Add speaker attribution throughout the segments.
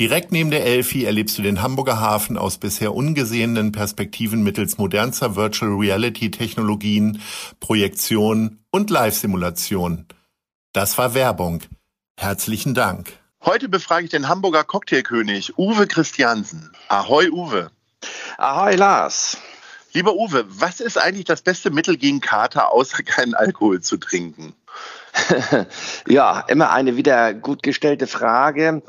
Speaker 1: Direkt neben der Elfi erlebst du den Hamburger Hafen aus bisher ungesehenen Perspektiven mittels modernster Virtual Reality Technologien, Projektion und Live-Simulation. Das war Werbung. Herzlichen Dank. Heute befrage ich den Hamburger Cocktailkönig Uwe Christiansen. Ahoi Uwe.
Speaker 2: Ahoi Lars.
Speaker 1: Lieber Uwe, was ist eigentlich das beste Mittel gegen Kater, außer keinen Alkohol zu trinken?
Speaker 2: ja, immer eine wieder gut gestellte Frage.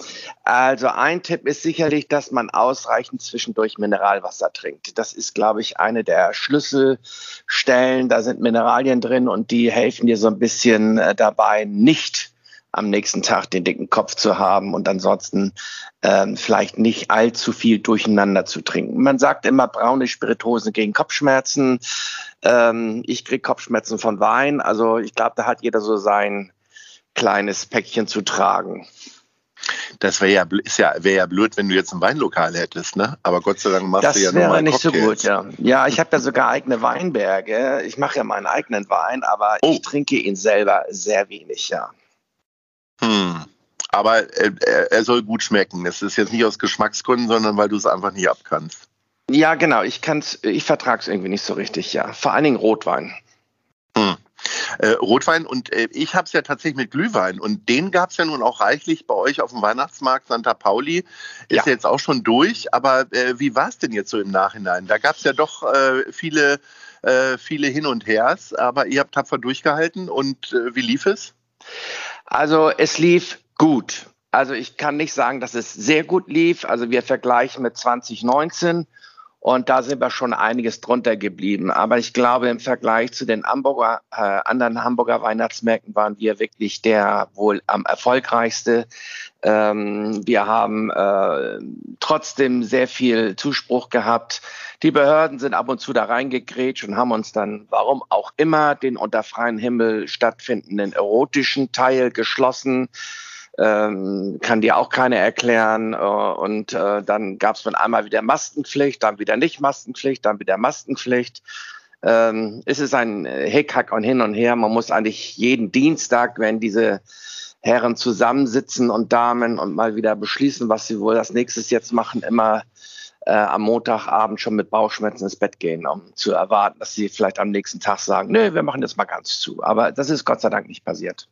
Speaker 2: Also ein Tipp ist sicherlich, dass man ausreichend zwischendurch Mineralwasser trinkt. Das ist, glaube ich, eine der Schlüsselstellen. Da sind Mineralien drin und die helfen dir so ein bisschen äh, dabei, nicht am nächsten Tag den dicken Kopf zu haben und ansonsten ähm, vielleicht nicht allzu viel durcheinander zu trinken. Man sagt immer braune Spirituosen gegen Kopfschmerzen. Ähm, ich kriege Kopfschmerzen von Wein. Also ich glaube, da hat jeder so sein kleines Päckchen zu tragen.
Speaker 1: Das wäre ja, ist ja, wär ja blöd, wenn du jetzt ein Weinlokal hättest, ne? Aber Gott sei Dank machst
Speaker 2: das
Speaker 1: du ja
Speaker 2: nur
Speaker 1: nur
Speaker 2: mal nicht
Speaker 1: Cocktails.
Speaker 2: so gut, ja. Ja, ich habe ja sogar eigene Weinberge. Ich mache ja meinen eigenen Wein, aber
Speaker 1: Oh.
Speaker 2: ich trinke ihn selber sehr wenig, ja.
Speaker 1: Aber äh, er, er soll gut schmecken. Das ist jetzt nicht aus Geschmacksgründen, sondern weil du es einfach nicht abkannst.
Speaker 2: Ja, genau. Ich kann's, ich vertrag's irgendwie nicht so richtig, ja. Vor allen Dingen Rotwein.
Speaker 1: Hm. Äh, Rotwein und äh, ich habe es ja tatsächlich mit Glühwein und den gab es ja nun auch reichlich bei euch auf dem Weihnachtsmarkt Santa Pauli. Ist
Speaker 2: Ja.
Speaker 1: jetzt auch schon durch, aber äh, wie war es denn jetzt so im Nachhinein? Da gab es ja doch äh, viele, äh, viele Hin und Hers, aber ihr habt tapfer durchgehalten und äh, wie lief es?
Speaker 2: Also es lief gut. Also ich kann nicht sagen, dass es sehr gut lief. Also wir vergleichen mit 2019 und da sind wir schon einiges drunter geblieben. Aber ich glaube, im Vergleich zu den Hamburger, äh, anderen Hamburger Weihnachtsmärkten waren wir wirklich der wohl am erfolgreichste. Ähm, wir haben äh, trotzdem sehr viel Zuspruch gehabt. Die Behörden sind ab und zu da reingegrätscht und haben uns dann, warum auch immer, den unter freiem Himmel stattfindenden erotischen Teil geschlossen. Ähm, kann dir auch keiner erklären. Äh, und äh, dann gab es von einmal wieder Maskenpflicht, dann wieder nicht Maskenpflicht, dann wieder Maskenpflicht. Ähm, es ist ein Hickhack und hin und her. Man muss eigentlich jeden Dienstag, wenn diese Herren zusammensitzen und Damen und mal wieder beschließen, was sie wohl als nächstes jetzt machen, immer äh, am Montagabend schon mit Bauchschmerzen ins Bett gehen, um zu erwarten, dass sie vielleicht am nächsten Tag sagen, nö, wir machen das mal ganz zu. Aber das ist Gott sei Dank nicht passiert.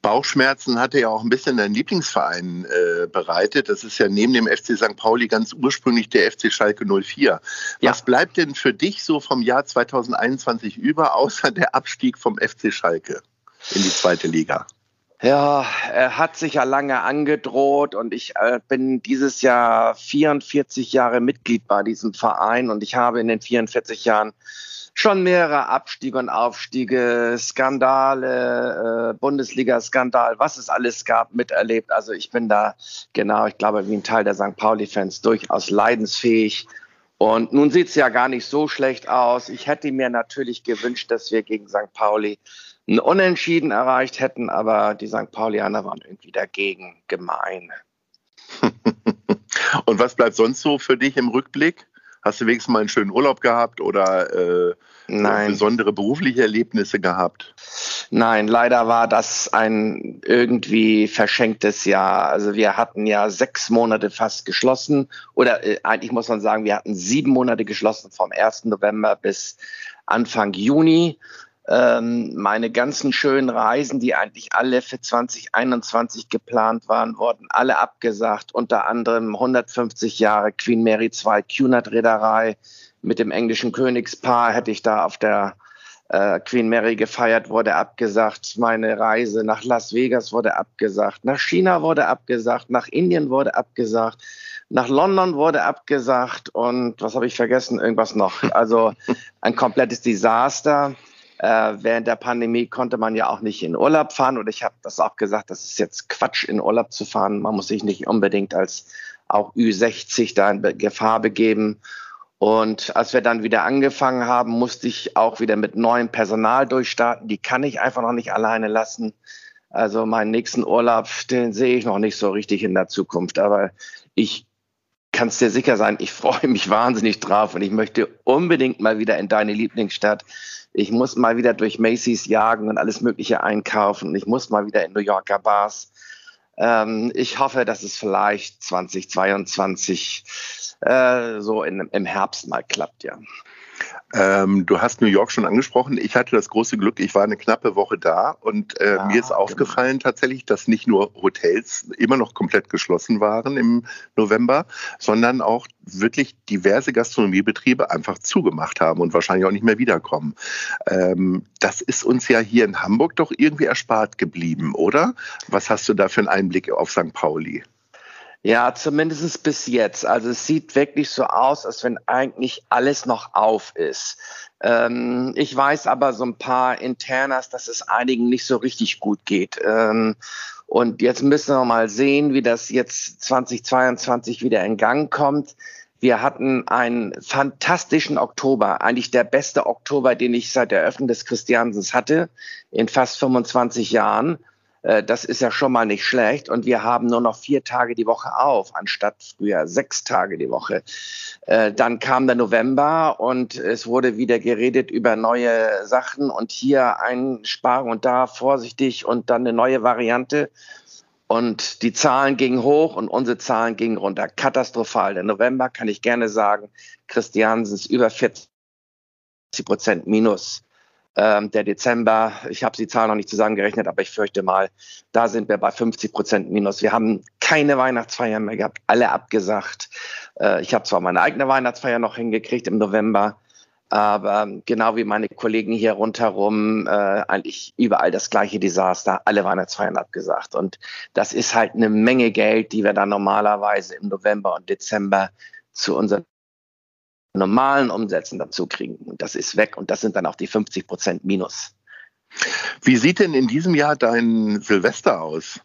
Speaker 1: Bauchschmerzen hatte ja auch ein bisschen dein Lieblingsverein äh, bereitet. Das ist ja neben dem FC St. Pauli ganz ursprünglich der FC Schalke 04.
Speaker 2: Ja.
Speaker 1: Was bleibt denn für dich so vom Jahr 2021 über, außer der Abstieg vom FC Schalke in die zweite Liga?
Speaker 2: Ja, er hat sich ja lange angedroht und ich äh, bin dieses Jahr 44 Jahre Mitglied bei diesem Verein und ich habe in den 44 Jahren schon mehrere Abstiege und Aufstiege, Skandale, äh, Bundesliga-Skandal, was es alles gab, miterlebt. Also ich bin da genau, ich glaube, wie ein Teil der St. Pauli-Fans durchaus leidensfähig. Und nun sieht's ja gar nicht so schlecht aus. Ich hätte mir natürlich gewünscht, dass wir gegen St. Pauli ein Unentschieden erreicht hätten, aber die St. Paulianer waren irgendwie dagegen gemein.
Speaker 1: Und was bleibt sonst so für dich im Rückblick? Hast du wenigstens mal einen schönen Urlaub gehabt oder äh, besondere berufliche Erlebnisse gehabt?
Speaker 2: nein, leider war das ein irgendwie verschenktes Jahr. Also wir hatten ja sechs Monate fast geschlossen oder äh, eigentlich muss man sagen, wir hatten sieben Monate geschlossen vom 1. November bis Anfang Juni. Ähm, meine ganzen schönen Reisen, die eigentlich alle für 2021 geplant waren, wurden alle abgesagt. Unter anderem 150 Jahre Queen Mary II Cunard Reederei mit dem englischen Königspaar hätte ich da auf der äh, Queen Mary gefeiert, wurde abgesagt. Meine Reise nach Las Vegas wurde abgesagt. Nach China wurde abgesagt. Nach Indien wurde abgesagt. Nach London wurde abgesagt. Und was habe ich vergessen? Irgendwas noch. Also ein komplettes Desaster. Äh, während der Pandemie konnte man ja auch nicht in Urlaub fahren. Und ich habe das auch gesagt, das ist jetzt Quatsch, in Urlaub zu fahren. Man muss sich nicht unbedingt als auch Ü60 da in Gefahr begeben. Und als wir dann wieder angefangen haben, musste ich auch wieder mit neuem Personal durchstarten. Die kann ich einfach noch nicht alleine lassen. Also meinen nächsten Urlaub, den sehe ich noch nicht so richtig in der Zukunft. Aber ich kann es dir sicher sein, ich freue mich wahnsinnig drauf und ich möchte unbedingt mal wieder in deine Lieblingsstadt. Ich muss mal wieder durch Macy's jagen und alles Mögliche einkaufen. Ich muss mal wieder in New Yorker Bars. Ähm, ich hoffe, dass es vielleicht 2022 äh, so in, im Herbst mal klappt, ja.
Speaker 1: Ähm, du hast New York schon angesprochen. Ich hatte das große Glück, ich war eine knappe Woche da und äh, ah, mir ist aufgefallen genau. tatsächlich, dass nicht nur Hotels immer noch komplett geschlossen waren im November, sondern auch wirklich diverse Gastronomiebetriebe einfach zugemacht haben und wahrscheinlich auch nicht mehr wiederkommen. Ähm, das ist uns ja hier in Hamburg doch irgendwie erspart geblieben, oder? Was hast du da für einen Einblick auf St. Pauli?
Speaker 2: Ja, zumindest bis jetzt. Also es sieht wirklich so aus, als wenn eigentlich alles noch auf ist. Ähm, ich weiß aber so ein paar Internas, dass es einigen nicht so richtig gut geht. Ähm, und jetzt müssen wir mal sehen, wie das jetzt 2022 wieder in Gang kommt. Wir hatten einen fantastischen Oktober, eigentlich der beste Oktober, den ich seit der Eröffnung des Christiansens hatte, in fast 25 Jahren. Äh, das ist ja schon mal nicht schlecht. Und wir haben nur noch vier Tage die Woche auf, anstatt früher sechs Tage die Woche. Äh, dann kam der November und es wurde wieder geredet über neue Sachen und hier einsparen und da vorsichtig und dann eine neue Variante. Und die Zahlen gingen hoch und unsere Zahlen gingen runter. Katastrophal. Der November kann ich gerne sagen, Christiansens über 40 Prozent minus. Ähm, der Dezember, ich habe die Zahl noch nicht zusammengerechnet, aber ich fürchte mal, da sind wir bei 50 Prozent minus. Wir haben keine Weihnachtsfeier mehr gehabt, alle abgesagt. Äh, ich habe zwar meine eigene Weihnachtsfeier noch hingekriegt im November, aber genau wie meine Kollegen hier rundherum, äh, eigentlich überall das gleiche Desaster, alle Weihnachtsfeiern abgesagt. Und das ist halt eine Menge Geld, die wir dann normalerweise im November und Dezember zu unseren normalen Umsätzen dazu kriegen. Und das ist weg und das sind dann auch die 50 Prozent Minus.
Speaker 1: Wie sieht denn in diesem Jahr dein Silvester aus?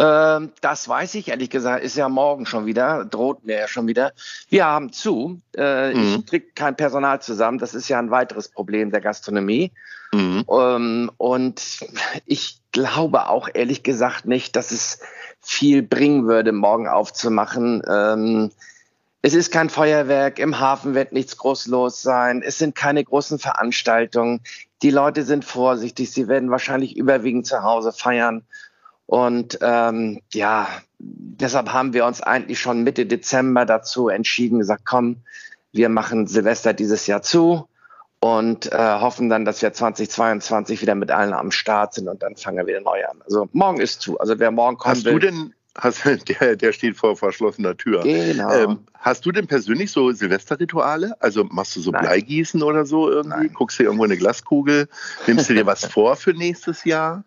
Speaker 2: Ähm, das weiß ich ehrlich gesagt, ist ja morgen schon wieder, droht mir ja schon wieder. Wir haben zu. Äh, mhm. Ich kriege kein Personal zusammen. Das ist ja ein weiteres Problem der Gastronomie. Mhm. Ähm, und ich glaube auch ehrlich gesagt nicht, dass es viel bringen würde, morgen aufzumachen. Ähm, es ist kein Feuerwerk, im Hafen wird nichts groß los sein, es sind keine großen Veranstaltungen. Die Leute sind vorsichtig, sie werden wahrscheinlich überwiegend zu Hause feiern. Und ähm, ja, deshalb haben wir uns eigentlich schon Mitte Dezember dazu entschieden, gesagt, komm, wir machen Silvester dieses Jahr zu und äh, hoffen dann, dass wir 2022 wieder mit allen am Start sind und dann fangen wir wieder neu an. Also morgen ist zu. Also wer morgen kommt.
Speaker 1: Hast will, du denn Hast, der, der steht vor verschlossener Tür.
Speaker 2: Genau.
Speaker 1: Ähm, hast du denn persönlich so Silvesterrituale? Also machst du so Nein. Bleigießen oder so irgendwie? Nein. Guckst du irgendwo eine Glaskugel? Nimmst du dir was vor für nächstes Jahr?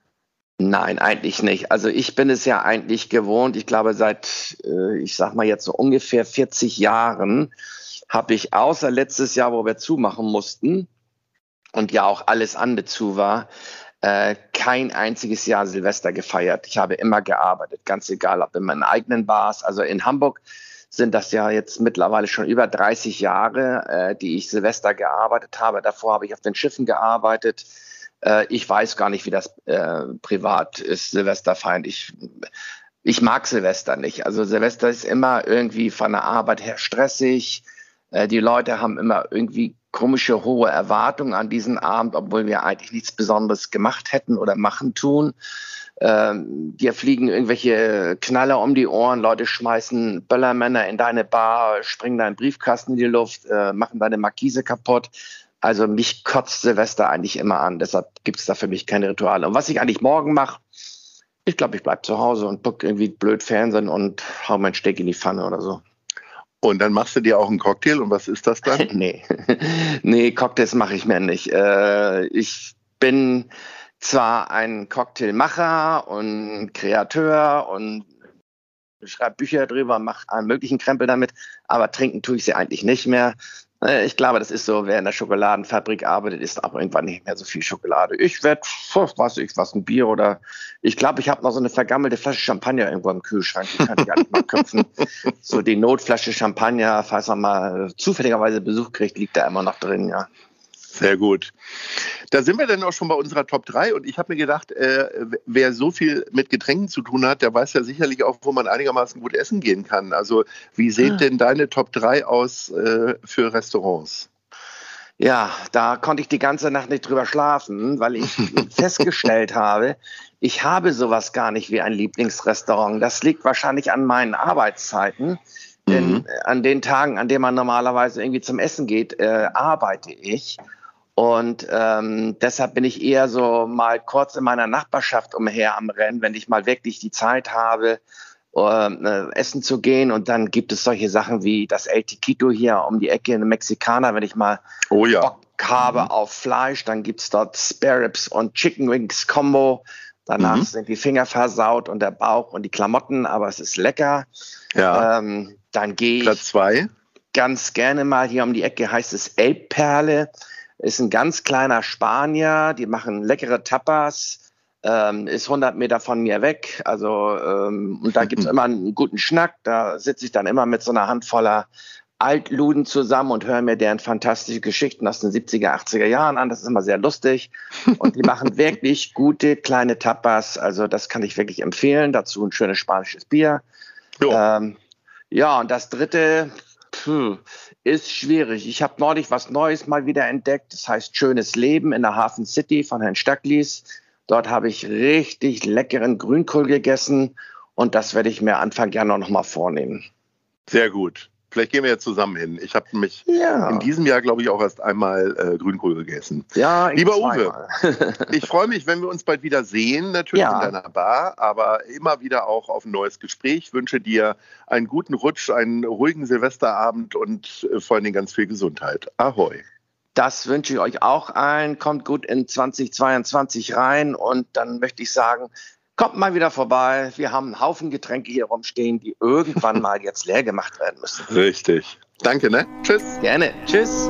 Speaker 2: Nein, eigentlich nicht. Also ich bin es ja eigentlich gewohnt. Ich glaube, seit, äh, ich sag mal jetzt so ungefähr 40 Jahren habe ich außer letztes Jahr, wo wir zumachen mussten und ja auch alles andere zu war, äh, kein einziges Jahr Silvester gefeiert. Ich habe immer gearbeitet, ganz egal, ob in meinen eigenen Bars. Also in Hamburg sind das ja jetzt mittlerweile schon über 30 Jahre, äh, die ich Silvester gearbeitet habe. Davor habe ich auf den Schiffen gearbeitet. Äh, ich weiß gar nicht, wie das äh, privat ist, Silvester feiern. Ich, ich mag Silvester nicht. Also Silvester ist immer irgendwie von der Arbeit her stressig. Äh, die Leute haben immer irgendwie komische hohe Erwartungen an diesen Abend, obwohl wir eigentlich nichts Besonderes gemacht hätten oder machen tun. Ähm, dir fliegen irgendwelche Knaller um die Ohren, Leute schmeißen Böllermänner in deine Bar, springen deinen Briefkasten in die Luft, äh, machen deine Markise kaputt. Also mich kotzt Silvester eigentlich immer an. Deshalb gibt es da für mich keine Rituale. Und was ich eigentlich morgen mache, ich glaube, ich bleibe zu Hause und gucke irgendwie blöd Fernsehen und hau mein Steak in die Pfanne oder so.
Speaker 1: Und dann machst du dir auch einen Cocktail und was ist das dann?
Speaker 2: nee. nee, Cocktails mache ich mir nicht. Äh, ich bin zwar ein Cocktailmacher und Kreateur und schreibe Bücher drüber, mache allen möglichen Krempel damit, aber trinken tue ich sie eigentlich nicht mehr. Äh, ich glaube, das ist so, wer in der Schokoladenfabrik arbeitet, ist auch irgendwann nicht mehr so viel Schokolade. Ich werde, was ich, was, ein Bier oder ich glaube, ich habe noch so eine vergammelte Flasche Champagner irgendwo im Kühlschrank, die kann ich gar nicht mal köpfen. So die Notflasche Champagner, falls man mal zufälligerweise Besuch kriegt, liegt da immer noch drin, ja.
Speaker 1: Sehr gut. Da sind wir dann auch schon bei unserer Top 3 und ich habe mir gedacht, äh, wer so viel mit Getränken zu tun hat, der weiß ja sicherlich auch, wo man einigermaßen gut essen gehen kann. Also wie sieht ah. denn deine Top 3 aus äh, für Restaurants?
Speaker 2: Ja, da konnte ich die ganze Nacht nicht drüber schlafen, weil ich festgestellt habe, ich habe sowas gar nicht wie ein Lieblingsrestaurant. Das liegt wahrscheinlich an meinen Arbeitszeiten. Denn mhm. an den Tagen, an denen man normalerweise irgendwie zum Essen geht, äh, arbeite ich. Und ähm, deshalb bin ich eher so mal kurz in meiner Nachbarschaft umher am Rennen, wenn ich mal wirklich die Zeit habe, äh, essen zu gehen. Und dann gibt es solche Sachen wie das El Tiquito hier um die Ecke in Mexikaner, wenn ich mal
Speaker 1: oh ja.
Speaker 2: Bock habe mhm. auf Fleisch. Dann gibt es dort Spare Ribs und Chicken Wings Combo. Danach mhm. sind die Finger versaut und der Bauch und die Klamotten, aber es ist lecker.
Speaker 1: Ja.
Speaker 2: Ähm, dann gehe ich
Speaker 1: Platz zwei.
Speaker 2: ganz gerne mal hier um die Ecke, heißt es Elbperle. Ist ein ganz kleiner Spanier, die machen leckere Tapas. Ähm, ist 100 Meter von mir weg. Also, ähm, und da gibt es immer einen guten Schnack. Da sitze ich dann immer mit so einer Handvoller Altluden zusammen und höre mir deren fantastische Geschichten aus den 70er, 80er Jahren an. Das ist immer sehr lustig. Und die machen wirklich gute kleine Tapas. Also, das kann ich wirklich empfehlen. Dazu ein schönes spanisches Bier. Ähm, ja, und das dritte pff, ist schwierig. Ich habe neulich was Neues mal wieder entdeckt. Das heißt Schönes Leben in der Hafen City von Herrn Stacklis. Dort habe ich richtig leckeren Grünkohl gegessen und das werde ich mir Anfang Januar nochmal vornehmen.
Speaker 1: Sehr gut. Vielleicht gehen wir ja zusammen hin. Ich habe mich ja. in diesem Jahr, glaube ich, auch erst einmal äh, Grünkohl gegessen.
Speaker 2: Ja,
Speaker 1: Lieber Uwe, ich freue mich, wenn wir uns bald wieder sehen, natürlich ja. in deiner Bar, aber immer wieder auch auf ein neues Gespräch. Ich wünsche dir einen guten Rutsch, einen ruhigen Silvesterabend und äh, vor allen Dingen ganz viel Gesundheit. Ahoi.
Speaker 2: Das wünsche ich euch auch allen. Kommt gut in 2022 rein und dann möchte ich sagen, Kommt mal wieder vorbei. Wir haben einen Haufen Getränke hier rumstehen, die irgendwann mal jetzt leer gemacht werden müssen.
Speaker 1: Richtig. Danke, ne? Tschüss.
Speaker 2: Gerne. Tschüss.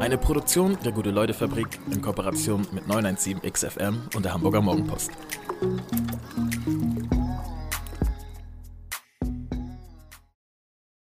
Speaker 3: Eine Produktion der Gute-Leute-Fabrik in Kooperation mit 917XFM und der Hamburger Morgenpost.